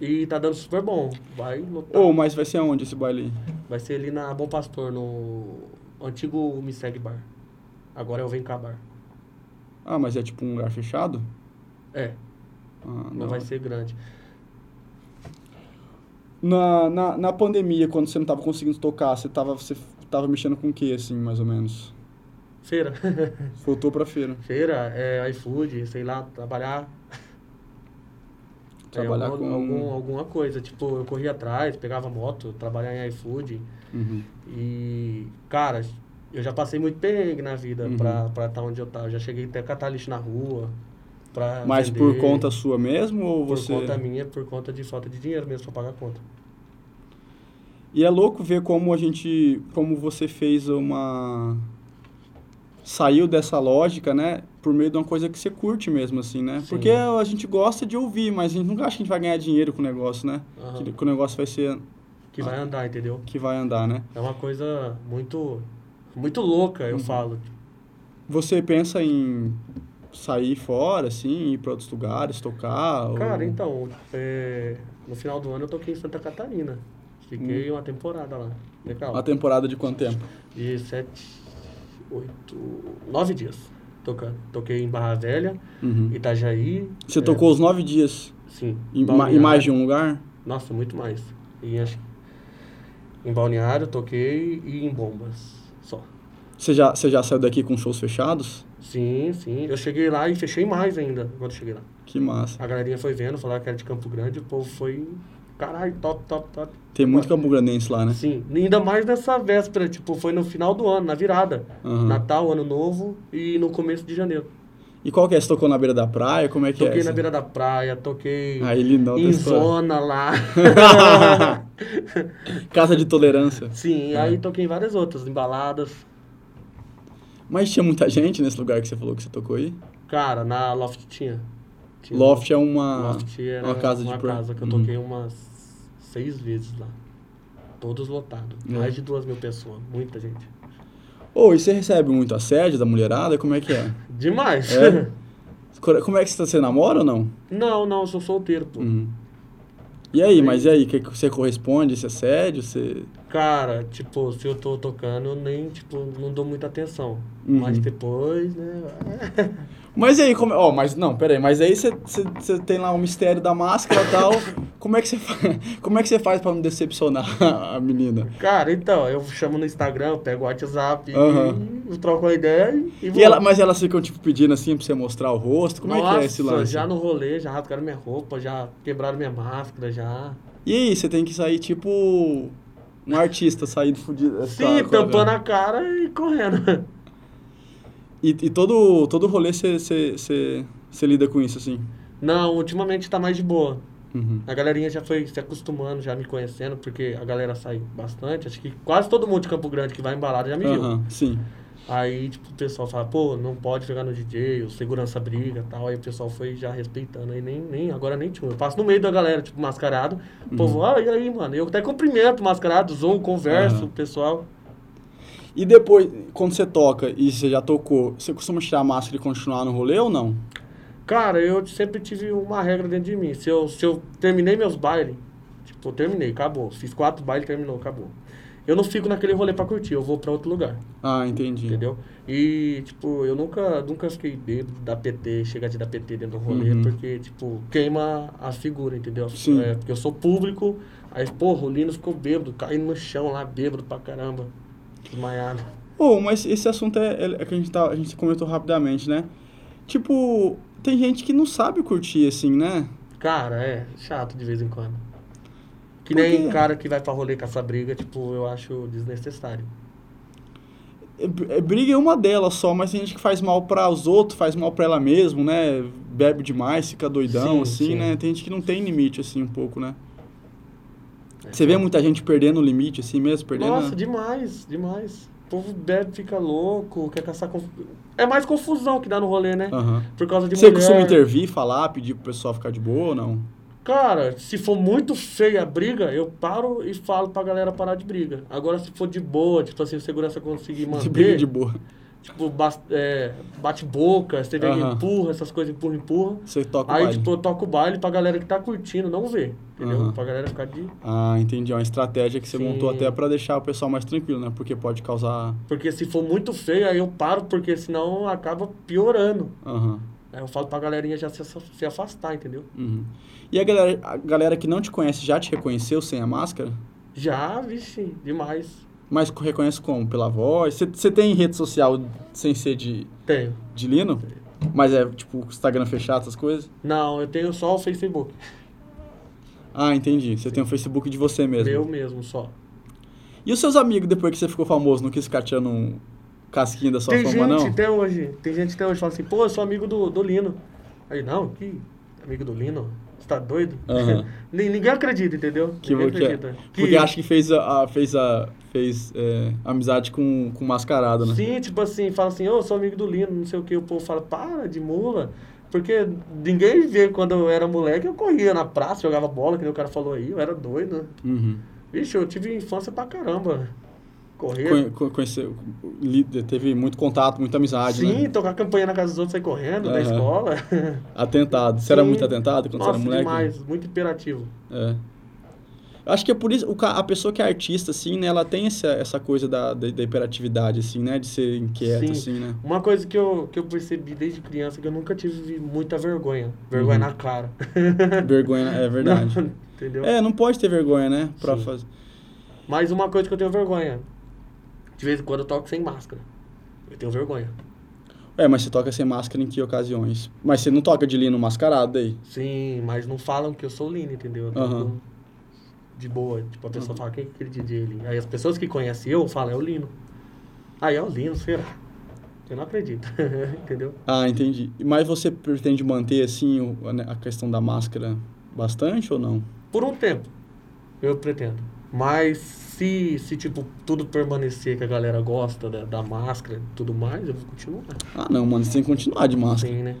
B: E tá dando super bom. Vai lotar.
A: Ô, mas vai ser aonde esse baile?
B: Vai ser ali na Bom Pastor, no antigo Me Segue Bar. Agora é o Vem Cá Bar.
A: Ah, mas é tipo um lugar fechado?
B: É,
A: Ah,
B: não vai ser grande.
A: Na, na, na pandemia, quando você não tava conseguindo tocar, você tava, você tava mexendo com o que, assim, mais ou menos?
B: Feira.
A: Voltou pra feira.
B: Feira, é iFood, sei lá, trabalhar.
A: Trabalhar
B: é, algum-
A: com-
B: algum- alguma coisa. Tipo, eu corria atrás, pegava moto, trabalhar em iFood.
A: Uhum.
B: E, cara, eu já passei muito perrengue na vida
A: Uhum.
B: pra estar tá onde eu tava. Já cheguei até a catar lixo na rua. Pra
A: Mas por
B: vender.
A: conta sua mesmo ou
B: Por
A: você...
B: conta minha, por conta de falta de dinheiro mesmo pra pagar a conta.
A: E é louco ver como a gente, como você fez uma saiu dessa lógica, né, por meio de uma coisa que você curte mesmo assim, né?
B: Sim.
A: Porque a gente gosta de ouvir, mas a gente nunca acha que a gente vai ganhar dinheiro com o negócio, né?
B: Aham.
A: Que, que o negócio vai ser
B: Que vai andar, entendeu?
A: que vai andar, né?
B: É uma coisa muito, muito louca,
A: Uhum.
B: eu falo.
A: Você pensa em sair fora assim, ir para outros lugares, tocar? ou-
B: Cara, então, é, no final do ano eu toquei em Santa Catarina. Fiquei uma temporada lá. Legal.
A: Uma temporada de quanto tempo?
B: De sete, oito, nove dias tocando. Toquei em Barra Velha,
A: Uhum.
B: Itajaí.
A: Você
B: é,
A: tocou os nove dias
B: Sim.
A: em, em mais de um lugar?
B: Nossa, muito mais. E acho em Balneário toquei e em Bombas. Só.
A: Você já, você já saiu daqui com shows fechados?
B: Sim, sim. Eu cheguei lá e fechei mais ainda quando cheguei lá.
A: Que massa.
B: A galerinha foi vendo, falaram que era de Campo Grande, o povo foi. Caralho, top, top, top.
A: Tem muito Campo Grandense lá, né?
B: Sim, ainda mais nessa véspera, tipo, foi no final do ano, na virada.
A: Aham.
B: Natal, Ano Novo e no começo de janeiro.
A: E qual que é? Você tocou na beira da praia? Como é que
B: toquei
A: é?
B: na
A: essa?
B: beira da praia, toquei
A: Aí ele não
B: em
A: história.
B: zona lá.
A: Casa de tolerância.
B: Sim, aí toquei em várias outras, em baladas.
A: Mas tinha muita gente nesse lugar que você falou que você tocou aí?
B: Cara, na Loft tinha.
A: Loft é uma,
B: Loft era
A: uma casa de
B: uma
A: pro-
B: casa que eu
A: Uhum.
B: toquei umas seis vezes lá. Todos lotados.
A: É.
B: Mais de duas mil pessoas. Muita gente.
A: Ô, e você recebe muito assédio da mulherada? Como é que é?
B: Demais.
A: É? Como é que você, você namora ou não?
B: não, não, eu sou solteiro, pô.
A: Uhum. E aí, mas e aí? Que, que você corresponde esse assédio? Você...
B: Cara, tipo, se eu tô tocando, eu nem, tipo, não dou muita atenção.
A: Uhum.
B: Mas depois, né?
A: Mas e aí, como... Ó, mas não, peraí, mas aí você, tem lá o mistério da máscara e tal. como, é que você fa... como é que você faz pra não decepcionar a menina?
B: Cara, então, eu chamo no Instagram, pego o WhatsApp
A: Aham.
B: e troco uma ideia e, e vou.
A: Ela, mas elas ficam, tipo, pedindo assim pra você mostrar o rosto? Como é que é esse
B: Nossa,
A: lance?
B: já no rolê, já rasgaram minha roupa, já quebraram minha máscara, já.
A: E aí, você tem que sair tipo um artista sair fudido.
B: Sim,
A: com a-
B: tampando a cara e correndo.
A: E, e todo, todo rolê você- lida com isso, assim?
B: Não, ultimamente tá mais de boa.
A: Uhum.
B: A galerinha já foi se acostumando, já me conhecendo, porque a galera sai bastante. Acho que quase todo mundo de Campo Grande que vai embalado já me viu.
A: Sim.
B: Aí, tipo, o pessoal fala, pô, não pode pegar no DJ, o segurança briga e tal. Aí o pessoal foi já respeitando. Aí nem, nem agora nem tinha. Eu passo no meio da galera, tipo, mascarado. O povo, ah, e aí, mano? Eu até cumprimento mascarado, zoo, converso, o pessoal.
A: E depois, quando você toca e você já tocou, você costuma tirar a máscara e continuar no rolê ou não?
B: Cara, eu sempre tive uma regra dentro de mim. Se eu, se eu terminei meus bailes, tipo, eu terminei, acabou. Fiz quatro bailes, terminou, acabou. Eu não fico naquele rolê pra curtir, eu vou pra outro lugar,
A: Ah, entendi.
B: entendeu? E, tipo, eu nunca, nunca fiquei bêbado da PT, chegar de dar PT dentro do rolê,
A: Uhum.
B: porque, tipo, queima a figura, entendeu?
A: Sim.
B: É, porque eu sou público, aí, porra, o Lino ficou bêbado, caindo no chão lá, bêbado pra caramba, desmaiado.
A: Pô, mas esse assunto é, é- é que a gente, tá, a gente comentou rapidamente, né? Tipo, tem gente que não sabe curtir, assim, né?
B: Cara, é chato de vez em quando. Que nem cara que vai pra rolê com essa briga, tipo, eu acho desnecessário.
A: É, é, briga é uma delas só, mas tem gente que faz mal para os outros, faz mal para ela mesmo, né? Bebe demais, fica doidão,
B: Sim,
A: assim,
B: sim.
A: né? Tem gente que não tem limite, assim, um pouco, né? Você vê muita gente perdendo o limite, assim mesmo, perdendo...
B: Nossa, demais, demais. povo bebe, fica louco, quer caçar... Conf... É mais confusão que dá no rolê, né?
A: Aham.
B: Por causa de
A: Você
B: mulher.
A: costuma intervir, falar, pedir pro pessoal ficar de boa ou não?
B: Cara, se for muito feia a briga, eu paro e falo pra galera parar de briga. Agora, se for de boa, tipo assim, segurança conseguir manter...
A: De briga de boa.
B: Tipo, é, bate-boca, você vê
A: Aham.
B: empurra, essas coisas, empurra, empurra.
A: Você toca o
B: Aí,
A: baile.
B: tipo, eu toco o baile pra galera que tá curtindo, não ver, entendeu?
A: Aham.
B: Pra galera ficar de...
A: Ah, entendi. É uma estratégia que você
B: Sim.
A: montou até pra deixar o pessoal mais tranquilo, né? Porque pode causar...
B: Porque se for muito feio, aí eu paro, porque senão acaba piorando.
A: Aham.
B: Aí eu falo pra galerinha já se, se afastar, entendeu?
A: Uhum. E a galera, a galera que não te conhece já te reconheceu sem a máscara?
B: Já, vixe, demais.
A: Mas reconhece como? Pela voz? Você- tem rede social sem ser de,
B: Tenho.
A: de Lino? Mas é tipo Instagram fechado, essas coisas?
B: Não, eu tenho só o Facebook.
A: Ah, entendi. Você tem um Facebook de você mesmo.
B: Meu mesmo, só.
A: E os seus amigos, depois que você ficou famoso, não quis ficar tirando um casquinho da sua
B: tem
A: fama,
B: gente
A: não?
B: até hoje, tem gente até hoje que fala assim, pô, eu sou amigo do, do Lino. Aí, não, que amigo do Lino? Você tá doido? Ni- Ninguém acredita, entendeu?
A: Que,
B: Ninguém
A: porque,
B: acredita.
A: porque acha que fez, a, a- fez, a, fez é, amizade com, com mascarado, né?
B: Sim, tipo assim, fala assim, ô, eu sou amigo do Lino, não sei o que, o povo fala, para de mula. Porque ninguém vê quando eu era moleque, eu corria na praça, jogava bola, que nem o cara falou aí, eu era doido.
A: Uhum.
B: Vixe, eu tive infância pra caramba. Correr.
A: Conhe- co- conheceu, teve muito contato, muita amizade,
B: Sim,
A: né?
B: tocar campanha na casa dos outros, sair correndo da
A: Aham.
B: escola.
A: Atentado. Você era
B: Sim.
A: muito atentado quando
B: Nossa,
A: você era moleque?
B: demais, muito imperativo.
A: É. Eu acho que é por isso, o a pessoa que é artista, assim, né, ela tem essa, essa coisa da, da, da hiperatividade, assim, né, de ser inquieto,
B: Sim.
A: assim, né?
B: Uma coisa que eu, que eu percebi desde criança, que eu nunca tive muita vergonha. Vergonha
A: Uhum.
B: na cara.
A: Vergonha, é verdade.
B: Não, entendeu?
A: É, não pode ter vergonha, né, pra
B: Sim.
A: fazer...
B: Mas uma coisa que eu tenho vergonha. De vez em quando eu toco sem máscara. Eu tenho vergonha.
A: É, mas você toca sem máscara em que ocasiões? Mas você não toca de lino mascarado aí?
B: Sim, mas não falam que eu sou Lino, entendeu? Eu. De boa. Tipo, a pessoa fala, quem é aquele DJ ali? Aí as pessoas que conhecem eu falam, é o Lino. Aí é o Lino, será? Eu não acredito. entendeu?
A: Ah, entendi. Mas você pretende manter, assim, a né, a questão da máscara bastante ou não?
B: Por um tempo, eu pretendo. Mas se, se tipo, tudo permanecer que a galera gosta da, da máscara e tudo mais, eu vou continuar.
A: Ah, não, mano, você tem que continuar de máscara.
B: Sim, né?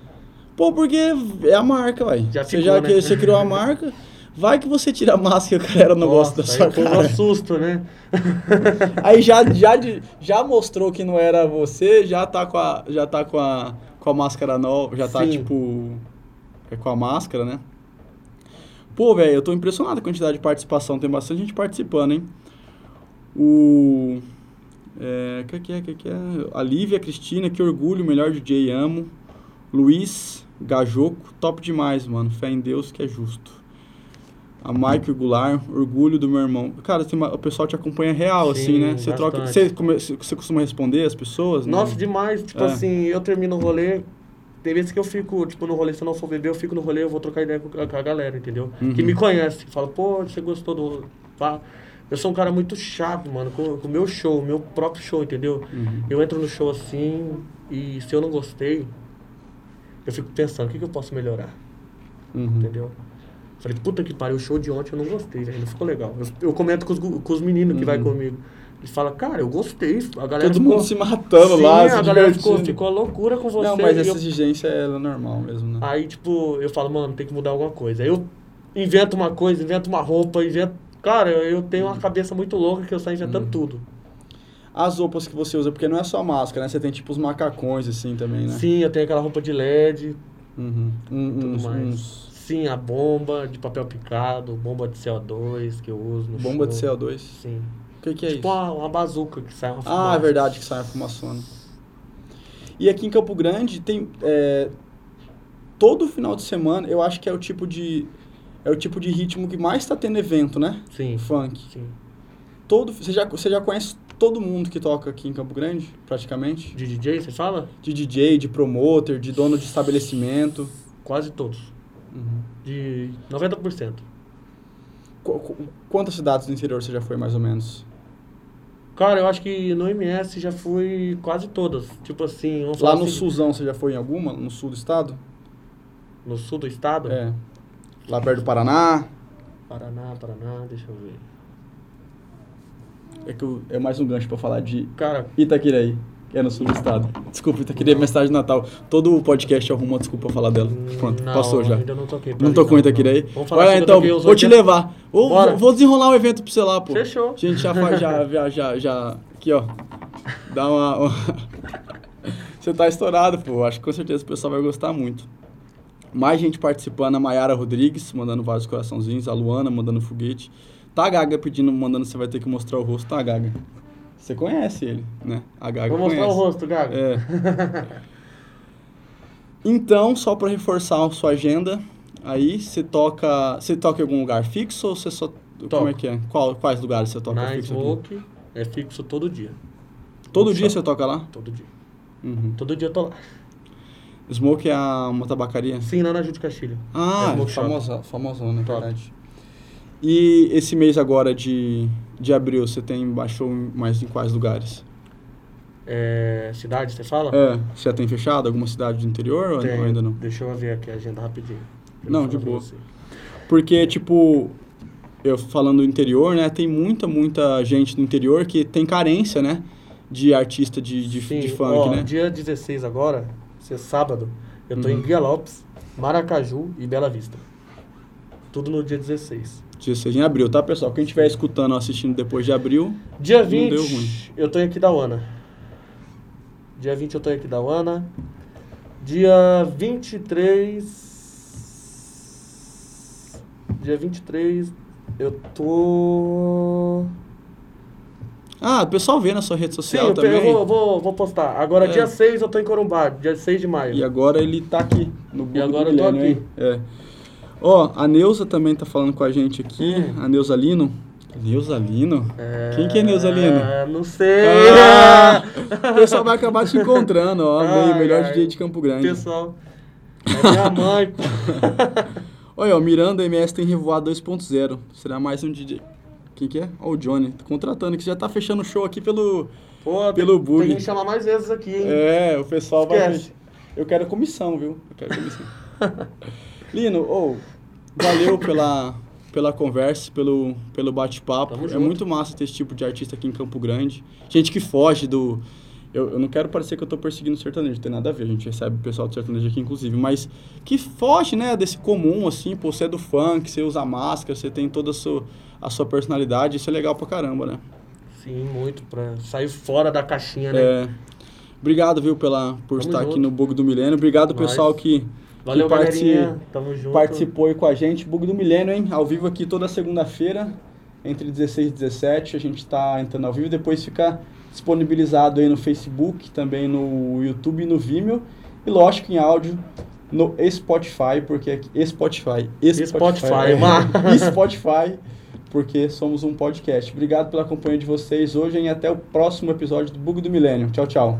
A: Pô, porque é a marca, ué.
B: Já
A: você
B: ficou,
A: já
B: né?
A: você criou a marca, vai que você tira a máscara e a galera não gosta da
B: Nossa,
A: sua
B: o
A: cara.
B: assusta, né?
A: Aí já, já, já mostrou que não era você, já tá com a, já tá com a, com a máscara nova, já tá
B: Sim.
A: tipo é com a máscara, né? Pô, velho, eu tô impressionado com a quantidade de participação, tem bastante gente participando, hein? O é, que que é, que que é? A Lívia Cristina, que orgulho, melhor DJ amo. Luiz Gajoco, top demais, mano. Fé em Deus que é justo. A Mike Goulart, orgulho do meu irmão. Cara, tem uma- o pessoal te acompanha real,
B: Sim,
A: assim, né? Você troca.
B: bastante.
A: Você, come- você costuma responder as pessoas?
B: Nossa,
A: Não?
B: demais. Tipo
A: É.
B: assim, eu termino o rolê. Tem vezes que eu fico, tipo, no rolê, se eu não for beber, eu fico no rolê, eu vou trocar ideia com a, com a galera, entendeu?
A: Uhum.
B: Que me conhece. Fala, pô, você gostou do. Pá. Eu sou um cara muito chato, mano, com o meu show, o meu próprio show, entendeu?
A: Uhum.
B: Eu entro no show assim, e se eu não gostei, eu fico pensando, o que, que eu posso melhorar?
A: Uhum.
B: Entendeu? Falei, puta que pariu, o show de ontem eu não gostei, velho, não ficou legal. Eu, eu comento com os, com os meninos que vai
A: Uhum.
B: comigo. Eles falam, cara, eu gostei. A galera
A: Todo
B: ficou...
A: mundo se matando
B: Sim,
A: lá,
B: a galera ficou, ficou loucura com você.
A: Não, mas essa
B: eu-
A: exigência ela é normal mesmo, né?
B: Aí, tipo, eu falo, mano, tem que mudar alguma coisa. Aí eu invento uma coisa, invento uma roupa, invento... Cara, eu tenho uma cabeça muito louca que eu saio inventando
A: Uhum.
B: tudo.
A: As roupas que você usa, porque não é só máscara, né? Você tem tipo os macacões, assim, também, né?
B: Sim, eu tenho aquela roupa de LED,
A: Uhum. Um-
B: tudo
A: uns,
B: mais.
A: uns-
B: Sim, a bomba de papel picado, bomba de CO2 que eu uso no
A: Bomba de
B: show.
A: CO2.
B: Sim.
A: O que, que é
B: tipo
A: isso?
B: uma, uma bazuca que sai uma
A: Ah,
B: fumaça.
A: é verdade que sai a fumaçona. E aqui em Campo Grande tem. é, todo final de semana, eu acho que é o tipo de. É o tipo de ritmo que mais tá tendo evento, né?
B: Sim,
A: Funk.
B: sim.
A: Todo, você, já, você já conhece todo mundo que toca aqui em Campo Grande, praticamente?
B: De DJ, você fala?
A: De DJ, de promoter, de dono de estabelecimento.
B: Quase todos.
A: Uhum.
B: De 90%.
A: Qu- qu- quantas cidades do interior você já foi, mais ou menos?
B: Cara, eu acho que no MS já fui quase todas. Tipo assim, vamos
A: Lá
B: falar
A: no
B: assim,
A: Sulzão, você já foi em alguma? No sul do estado?
B: No sul do estado?
A: É. Lá perto do Paraná?
B: Paraná, Paraná, deixa eu ver.
A: é que eu- é mais um gancho pra falar de
B: Cara,
A: Itaquiraí, é no sul do estado. Desculpa, Itaquiraí é minha cidade natal. Todo o podcast arruma uma desculpa pra falar dela. Pronto,
B: não,
A: passou já.
B: ainda não toquei.
A: Não tocou em Itaquiraí?
B: Vamos falar eu
A: então, vou te
B: 80.
A: levar. Vou, vou- vou desenrolar um evento pra você lá, pô.
B: Fechou.
A: A gente já faz, já, já, já, já. Aqui, ó. Dá uma. uma- Você tá estourado, pô. Acho que com certeza o pessoal vai gostar muito. Mais gente participando, a Mayara Rodrigues, mandando vários coraçãozinhos, a Luana mandando foguete. Tá a Gaga pedindo, mandando, você vai ter que mostrar o rosto, tá a Gaga. Você conhece ele, né? A Gaga
B: Vou mostrar
A: conhece.
B: o rosto, Gaga.
A: É. Então, só para reforçar a sua agenda, aí você toca, você toca em algum lugar fixo ou você só como
B: Toco.
A: é que é? Qual, quais lugares você toca
B: Na
A: fixo? aqui?
B: Smoke é fixo todo dia.
A: Todo
B: no
A: dia
B: shopping.
A: você toca lá?
B: Todo dia.
A: Uhum.
B: Todo dia eu tô lá.
A: Smoke é a- uma tabacaria?
B: Sim, lá na Júlio Castilho.
A: Ah,
B: É
A: famosa, famosona, é
B: Top.
A: verdade. E esse mês agora de, de abril, você tem baixou mais em quais lugares?
B: É, cidade, você fala?
A: É, você já tem fechado alguma cidade do interior ou
B: Tem.
A: ou ainda não?
B: Deixa eu ver aqui a agenda rapidinho.
A: Não, de boa. Porque, tipo, eu falando do interior, né? Tem muita, muita gente do interior que tem carência, né? De artista de, de,
B: Sim,
A: de funk,
B: ó,
A: né?
B: dia 16 agora, se é sábado, eu tô
A: Uhum.
B: em Guia Lopes, Maracaju e Bela Vista. Tudo no dia 16.
A: 16 em abril, tá, pessoal? Quem estiver escutando ou assistindo depois de abril,
B: Dia
A: Não
B: 20,
A: deu ruim.
B: eu tô em Aquidauana. Dia 20 eu tô em Aquidauana. Dia 23... Dia 23 eu tô...
A: Ah, o pessoal vê na sua rede
B: Sim,
A: social
B: eu, pe-
A: também.
B: eu vou, vou, vou postar. Agora,
A: É.
B: dia 6 eu tô em Corumbá, dia 6 de maio.
A: E agora ele tá aqui, no Bug
B: agora eu tô aqui.
A: É. Ó, a Neuza também tá falando com a gente aqui,
B: Hum.
A: a Neuza Lino. Neuza Lino?
B: É,
A: Quem que é Neuza Lino?
B: Não sei.
A: Ah, o pessoal vai acabar se encontrando, ó.
B: Ai,
A: melhor
B: ai.
A: DJ de Campo Grande.
B: Pessoal, é minha mãe.
A: Olha, ó, Miranda MS tem Revoar 2.0. Será mais um DJ. Quem que é? Ó, o Johnny. Tô contratando, que já tá fechando o show aqui pelo.
B: Pô,
A: Pelo
B: tem,
A: bug.
B: Tem que chamar mais vezes aqui, hein?
A: É, o pessoal vai.
B: Esquece.
A: Eu quero comissão, viu? Eu quero comissão. Lino, ô, valeu pela, pela conversa, pelo, pelo bate-papo. É
B: junto.
A: muito massa ter esse tipo de artista aqui em Campo Grande. Gente que foge do. Eu, eu não quero parecer que eu tô perseguindo o sertanejo, não tem nada a ver. A gente recebe o pessoal do sertanejo aqui, inclusive, mas que foge, né, desse comum, assim, pô, você é do funk, você usa máscara, você tem toda a sua, a sua personalidade, isso é legal pra caramba, né?
B: Sim, muito. Pra sair fora da caixinha, né?
A: É, obrigado, viu, pela, por
B: Tamo
A: estar aqui
B: junto.
A: no Bug do Milênio. Obrigado,
B: Nós.
A: pessoal, que,
B: Valeu, galerinha. Tamo junto.
A: participou aí com a gente. Bug do Milênio, hein? Ao vivo aqui toda segunda-feira, entre 16 e 17. A gente tá entrando ao vivo. Depois fica disponibilizado aí no Facebook, também no YouTube e no Vimeo. E lógico, em áudio no Spotify, porque aqui, Spotify,
B: Spotify,
A: é,
B: mas-
A: Spotify, porque somos um podcast. Obrigado pela companhia de vocês hoje e até o próximo episódio do Bug do Milênio. Tchau, tchau.